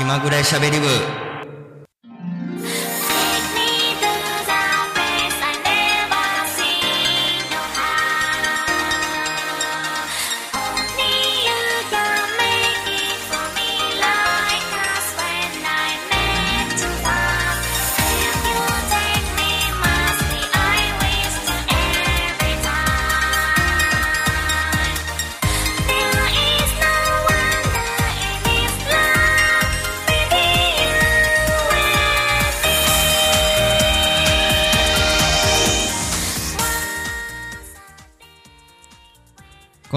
気まぐれしゃべり部。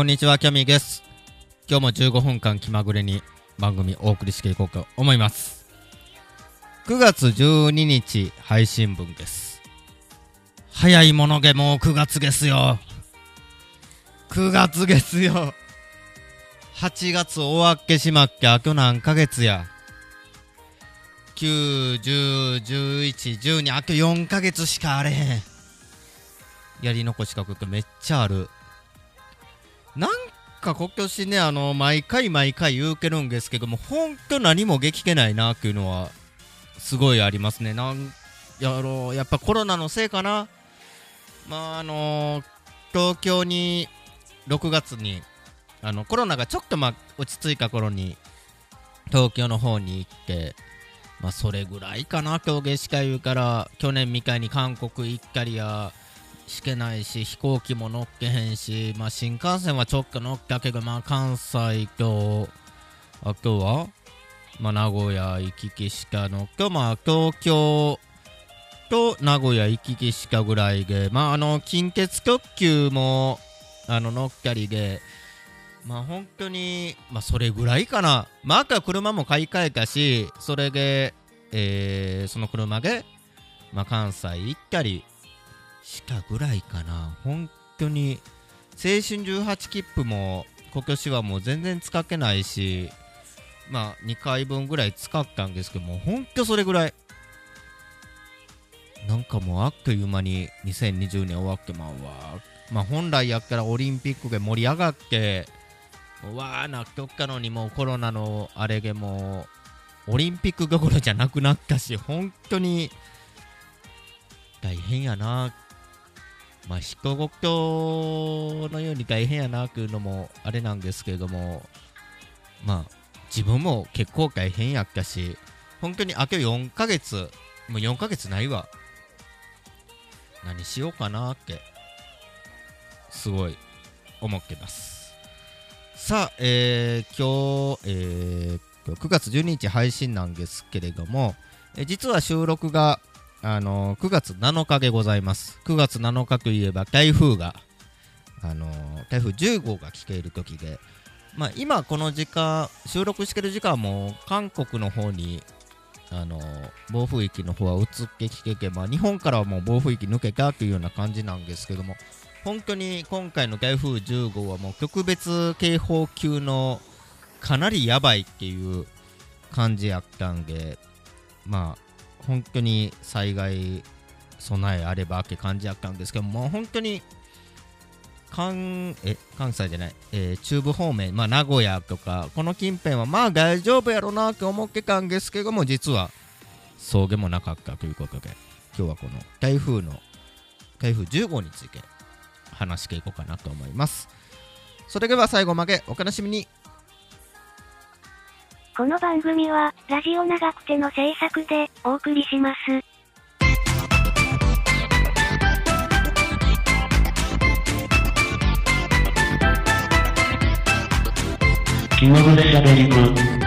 こんにちは、キャミーです。今日も15分間気まぐれに番組お送りしていこうと思います。9月12日配信分です。早いものでもう9月ですよ。9月ですよ。8月終わっけしまっけ、あと何ヶ月や？9、10、11、12、あと4ヶ月しかあれへん。やり残しかくめっちゃある。なんか今年ね、あの、毎回毎回言うけるんですけども、ほんと何も激けないなっていうのは、すごいありますね。なんやろう、やっぱコロナのせいかな。まあ、あの東京に6月に、あの、コロナがちょっとまあ、落ち着いた頃に、東京の方に行って、まあ、それぐらいかな、今日下しか言うから、去年みたいに韓国行ったりや、しけないし飛行機も乗っけへんし、まあ、新幹線はちょっと乗っけたけど、まあ、関西とあとは、まあ、名古屋行き来しかのと、まあ、東京と名古屋行き来しかぐらいで、まあ、あの近鉄特急もあの乗っかりで、まあ、本当に、まあ、それぐらいかな、まあ、あとは車も買い替えたしそれで、えーその車で、まあ、関西行ったりしかぐらいかな。本当に青春18切符も今年はもう全然使ってないしまあ2回分ぐらい使ったんですけども本当それぐらい。なんかもうあっという間に2020年終わってまうわ。まあ本来やったらオリンピックで盛り上がってうわーなっとったのにもうコロナのあれでもうオリンピックどころじゃなくなったし本当に大変やな。まあ、飛行機のように大変やなというのもあれなんですけれども、まあ、自分も結構大変やったし、本当にあと4ヶ月、もう4ヶ月ないわ。何しようかなって、すごい思ってます。さあ、えー今日、えー9月12日配信なんですけれども、え実は収録があの9月7日でございます。9月7日といえば台風が、あの台風10号が来ている時で、まあ、今この時間、収録してる時間も韓国の方に、あの暴風域の方は移ってきてて、まあ、日本からはもう暴風域抜けたというような感じなんですけども、本当に今回の台風10号はもう特別警報級のかなりやばいっていう感じやったんで、まあ、本当に災害備えあればって感じやったんですけども本当に関え関西じゃない、えー中部方面、まあ、名古屋とかこの近辺はまあ大丈夫やろなって思ってたんですけども実はそうでもなかったということで今日はこの台風の台風10号について話していこうかなと思います。それでは最後までお楽しみに。この番組は、ラジオ長くての制作で、お送りします。気まぐれしゃべり部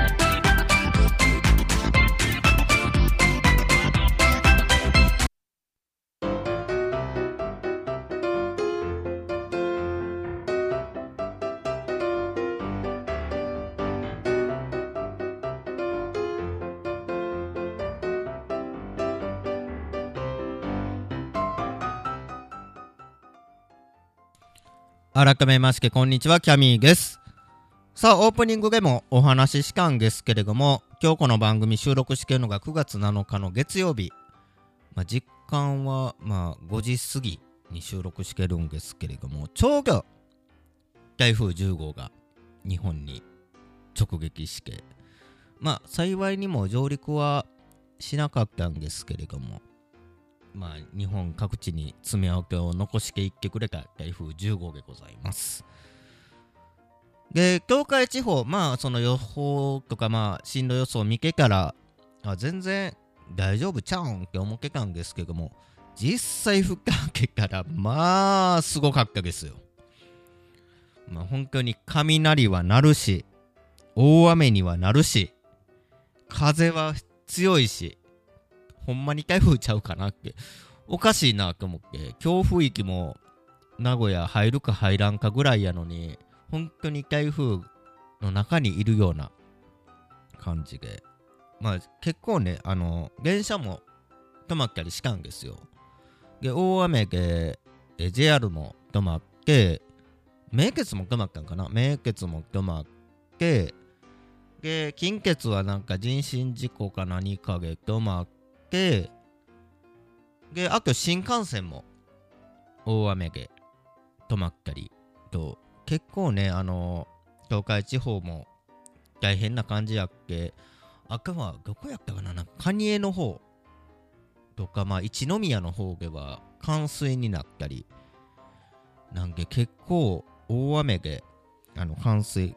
改めましてこんにちはキャミーです。さあオープニングでもお話ししたんですけれども今日この番組収録してるのが9月7日の月曜日、まあ、実感はまあ5時過ぎに収録してるんですけれどもちょうど台風10号が日本に直撃してまあ幸いにも上陸はしなかったんですけれどもまあ日本各地に爪痕を残していってくれた台風10号でございます。で東海地方まあその予報とかまあ進路予想を見てからあ全然大丈夫ちゃうんって思ってたんですけども実際吹かけたらまあすごかったですよ。まあ本当に雷は鳴るし大雨にはなるし風は強いしほんまに台風ちゃうかなって。おかしいなと思って。強風域も名古屋入るか入らんかぐらいやのに本当に台風の中にいるような感じで。まあ結構ねあの電車も止まったりしたんですよ。で大雨で JR も止まって名鉄も止まったんかな？名鉄も止まってで近鉄はなんか人身事故か何かで止まっててであと新幹線も大雨で止まったりと結構ねあの東海地方も大変な感じやっけあかはどこやったかななんか蟹江の方とかまあ一宮の方では冠水になったりなんで結構大雨であの冠水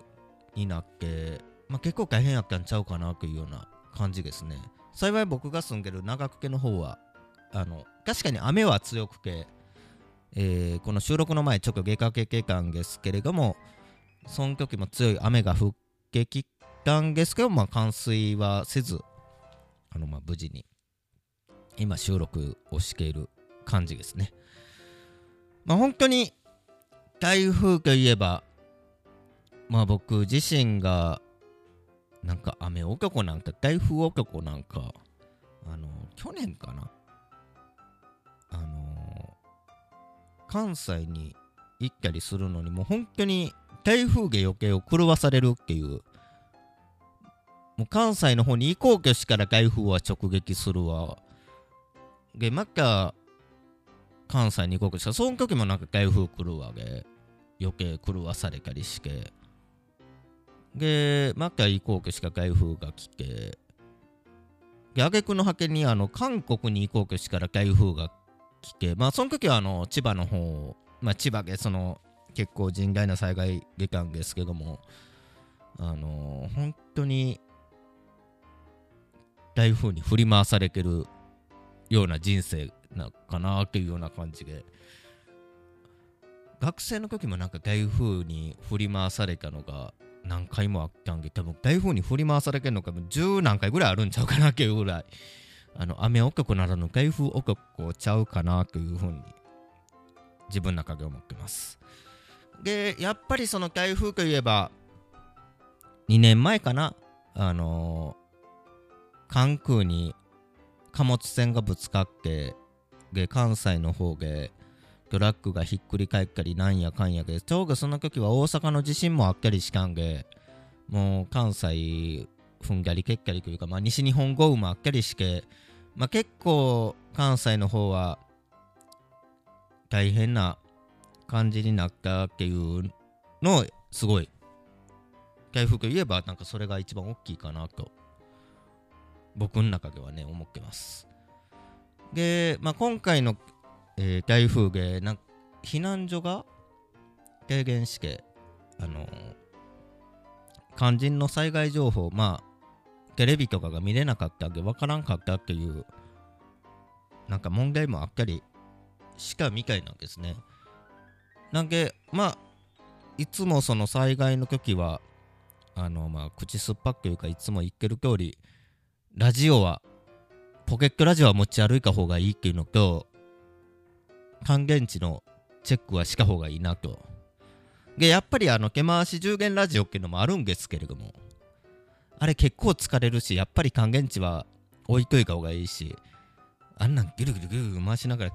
になって、まあ、結構大変やったんちゃうかなというような感じですね。幸い僕が住んでる長久家の方はあの確かに雨は強くて、えーこの収録の前ちょっと出かけてたんですけれどもその時も強い雨が降ってきたんですけど、まあ、冠水はせずあのまあ無事に今収録をしている感じですね。まあ本当に台風といえばまあ僕自身がなんか雨男なんか台風男なんかあの去年かな。あの関西に行ったりするのにもう本当に台風で余計を狂わされるっていう。もう関西の方に行こうとしから台風は直撃するわ。でまた関西に行こうとしたその時もなんか台風来るわけ。余計狂わされたりして。でまた行こうとしか台風が来てで挙句の果てにあの韓国に行こうとしから台風が来てまあその時はあの千葉の方まあ千葉でその結構甚大な災害出たんですけどもあの本当に台風に振り回されてるような人生なかなっていうような感じで。学生の時もなんか台風に振り回されたのが何回もあったんで多分台風に振り回されてるのが10何回ぐらいあるんちゃうかなっていうぐらい。あの雨男ならぬ台風男ちゃうかなというふうに自分の中で思ってます。でやっぱりその台風といえば2年前かなあのー関空に貨物船がぶつかってで関西の方でトラックがひっくり返ったりなんやかんやで。ちょうどその時は大阪の地震もあったりしたんでもう関西ふんがりけっかりというか、まあ、西日本豪雨もあったりして、まあ、結構関西の方は大変な感じになったっていうのをすごい台風といえばなんかそれが一番大きいかなと僕の中ではね思ってます。で、まあ、今回の、えー台風でな避難所が軽減してあの肝心の災害情報まあテレビとかが見れなかったんで分からんかったっていうなんか問題もあったりしたみたいなんですね。なんでまあいつもその災害の時はあのまあ口酸っぱくというかいつも言ってる通りラジオはポケットラジオは持ち歩いた方がいいっていうのと還元値のチェックはした方がいいなと。でやっぱりあの手回し10元ラジオっていうのもあるんですけれどもあれ結構疲れるしやっぱり還元値は置いといた方がいいしあんなんギルギルギルギル回しながら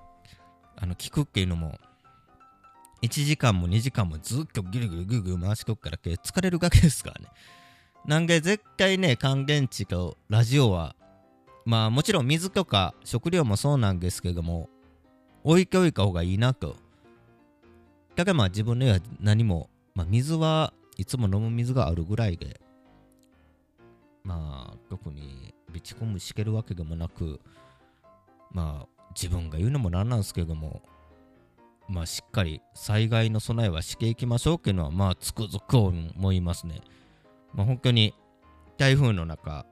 あの聞くっていうのも1時間も2時間もずっとギルギルギルギル回しとくから疲れるわけですからね。なんで絶対ね還元値とラジオはまあもちろん水とか食料もそうなんですけども置いておいた方がいいなと。だからまあ自分の家は何も、まあ、水はいつも飲む水があるぐらいでまあ特に備蓄込むしけるわけでもなくまあ自分が言うのもなんなんですけどもまあしっかり災害の備えはしていきましょうっていうのはまあつくづく思いますね。まあ本当に台風の中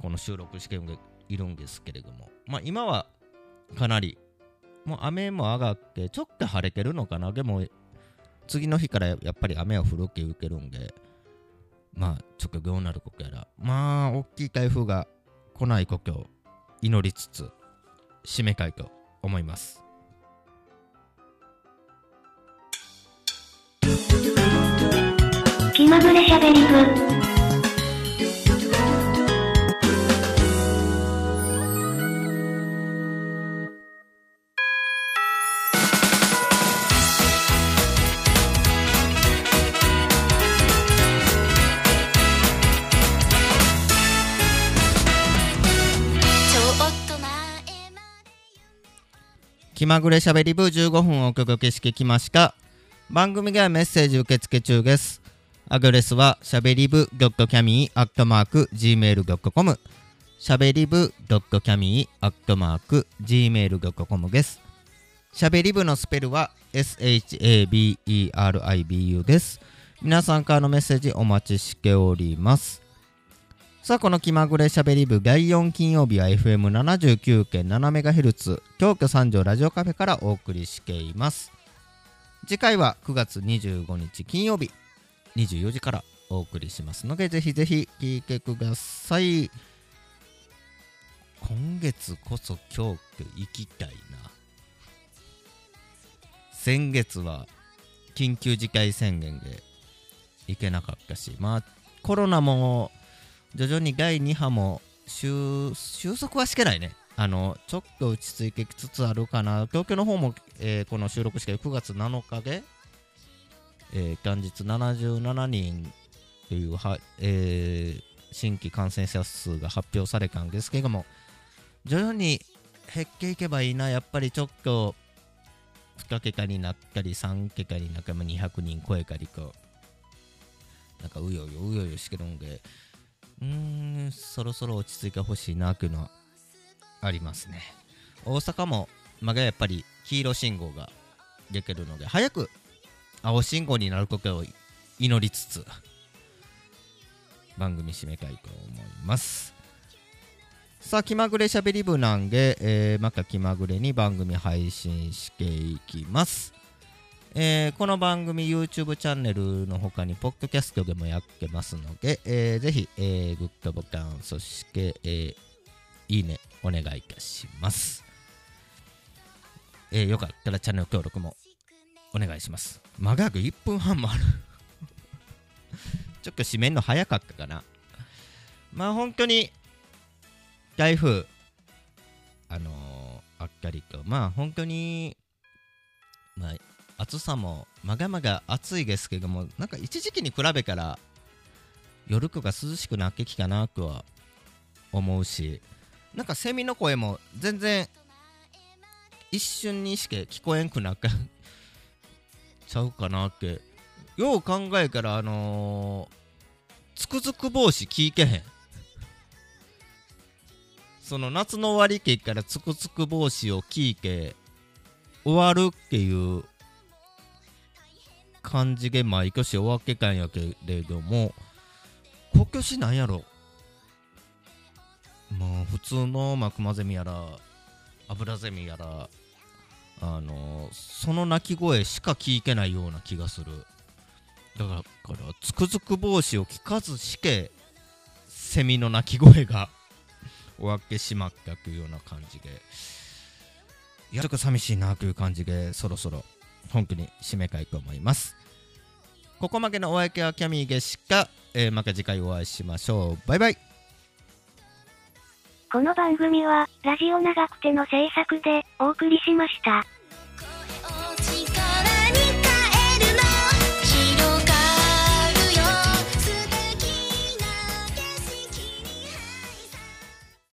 この収録しているんですけれどもまあ今はかなりもう雨も上がってちょっと晴れてるのかな？でも次の日からやっぱり雨は降るけ受けるんで。まあちょっとどうなることやら。まあ大きい台風が来ないことを祈りつつ締めたいと思います。気まぐれしゃべり部。気まぐれしゃべり部15分お届けしてきました。番組ではメッセージ受付中です。アドレスはしゃべり部 .cami.gmail.com しゃべり部 .cami.gmail.com です。しゃべり部のスペルは SHABERIBU です。皆さんからのメッセージお待ちしております。さあこの気まぐれしゃべり部第4金曜日は FM79.7MHz 京都三条ラジオカフェからお送りしています。次回は9月25日金曜日24時からお送りしますのでぜひぜひ聞いてください。今月こそ京都行きたいな。先月は緊急事態宣言で行けなかったしまあコロナも徐々に第2波も収収束はしてないね。あの、ちょっと落ち着いてきつつあるかな。東京の方も、えーこの収録して9月7日で、えー元日77人というは、えー新規感染者数が発表されたんですけども、徐々に減っていけばいいな。やっぱりちょっと、2桁になったり、3桁になったり、200人超えたりと、なんかうようようようよしてるんで、うん、そろそろ落ち着いてほしいなというのはありますね。大阪も、まだやっぱり黄色信号が出てるので、早く青信号になることを祈りつつ、番組締めたいと思います。さあ、気まぐれしゃべり部なんで、えーまた気まぐれに番組配信していきます。えーこの番組 YouTube チャンネルの他にポッドキャストでもやってますので、えーぜひ、えーグッドボタンそして、えーいいねお願いいたします、えーよかったらチャンネル登録もお願いします。長く1分半もある。ちょっと締めるの早かったかな。まあ本当に台風あのーあっかりとまあ本当に暑さもまがまが暑いですけどもなんか一時期に比べたら夜区が涼しくなってきたなとは思うしなんかセミの声も全然一瞬にして聞こえんくなっちゃうかなってよう考えたらあのーつくづく帽子聞いけへん。その夏の終わり期からつくつく帽子を聞いて終わるっていう感じで毎年お分けたんやけれども今年なんやろ？まあ普通のマクマゼミやらアブラゼミやらあのその鳴き声しか聞けないような気がする。だからつくづく帽子を聞かずしてセミの鳴き声が終わってしまったというような感じで。やちょっと寂しいなという感じでそろそろ。本当に締めたいと思います。ここまでのお相手はキャミーゲシカ、えーまた次回お会いしましょう。バイバイ。この番組は、ラジオ長くての制作でお送りしました。